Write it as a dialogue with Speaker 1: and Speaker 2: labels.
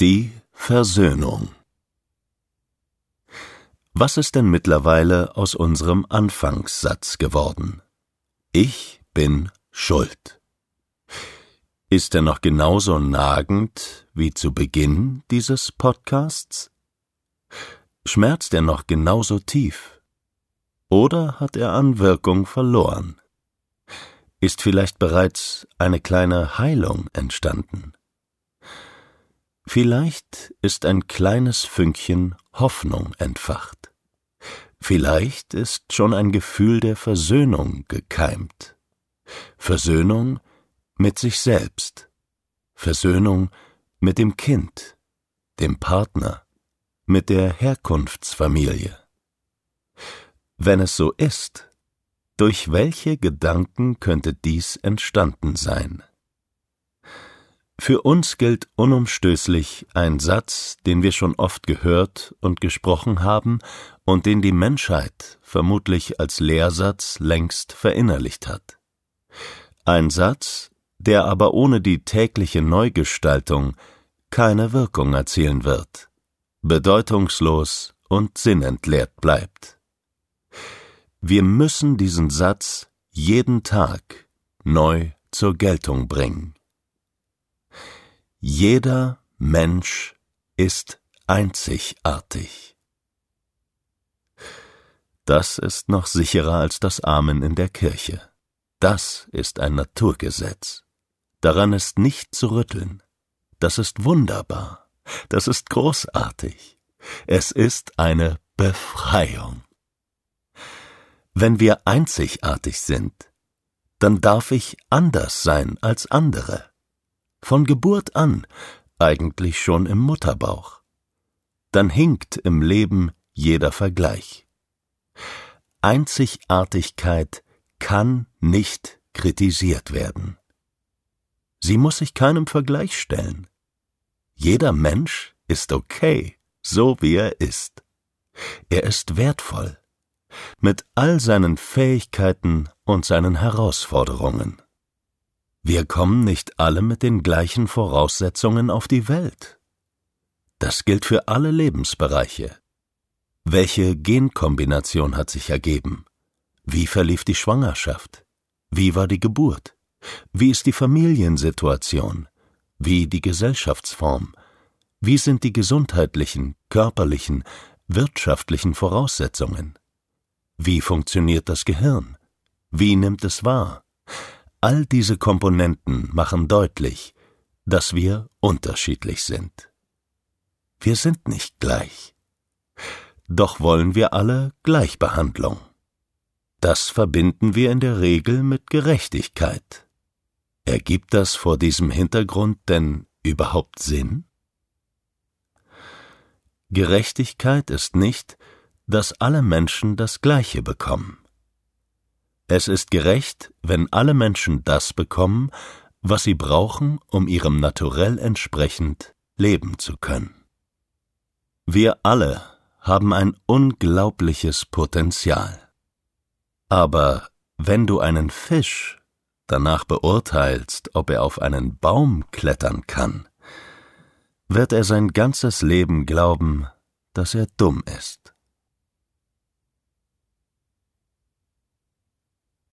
Speaker 1: Die Versöhnung Was ist denn mittlerweile aus unserem Anfangssatz geworden? Ich bin schuld. Ist er noch genauso nagend wie zu Beginn dieses Podcasts? Schmerzt er noch genauso tief? Oder hat er an Wirkung verloren? Ist vielleicht bereits eine kleine Heilung entstanden? Vielleicht ist ein kleines Fünkchen Hoffnung entfacht. Vielleicht ist schon ein Gefühl der Versöhnung gekeimt. Versöhnung mit sich selbst. Versöhnung mit dem Kind, dem Partner, mit der Herkunftsfamilie. Wenn es so ist, durch welche Gedanken könnte dies entstanden sein? Für uns gilt unumstößlich ein Satz, den wir schon oft gehört und gesprochen haben und den die Menschheit vermutlich als Lehrsatz längst verinnerlicht hat. Ein Satz, der aber ohne die tägliche Neugestaltung keine Wirkung erzielen wird, bedeutungslos und sinnentleert bleibt. Wir müssen diesen Satz jeden Tag neu zur Geltung bringen. Jeder Mensch ist einzigartig. Das ist noch sicherer als das Amen in der Kirche. Das ist ein Naturgesetz. Daran ist nicht zu rütteln. Das ist wunderbar. Das ist großartig. Es ist eine Befreiung. Wenn wir einzigartig sind, dann darf ich anders sein als andere von Geburt an, eigentlich schon im Mutterbauch. Dann hinkt im Leben jeder Vergleich. Einzigartigkeit kann nicht kritisiert werden. Sie muss sich keinem Vergleich stellen. Jeder Mensch ist okay, so wie er ist. Er ist wertvoll, mit all seinen Fähigkeiten und seinen Herausforderungen. Wir kommen nicht alle mit den gleichen Voraussetzungen auf die Welt. Das gilt für alle Lebensbereiche. Welche Genkombination hat sich ergeben? Wie verlief die Schwangerschaft? Wie war die Geburt? Wie ist die Familiensituation? Wie die Gesellschaftsform? Wie sind die gesundheitlichen, körperlichen, wirtschaftlichen Voraussetzungen? Wie funktioniert das Gehirn? Wie nimmt es wahr? All diese Komponenten machen deutlich, dass wir unterschiedlich sind. Wir sind nicht gleich. Doch wollen wir alle Gleichbehandlung. Das verbinden wir in der Regel mit Gerechtigkeit. Ergibt das vor diesem Hintergrund denn überhaupt Sinn? Gerechtigkeit ist nicht, dass alle Menschen das Gleiche bekommen. Es ist gerecht, wenn alle Menschen das bekommen, was sie brauchen, um ihrem Naturell entsprechend leben zu können. Wir alle haben ein unglaubliches Potenzial. Aber wenn du einen Fisch danach beurteilst, ob er auf einen Baum klettern kann, wird er sein ganzes Leben glauben, dass er dumm ist.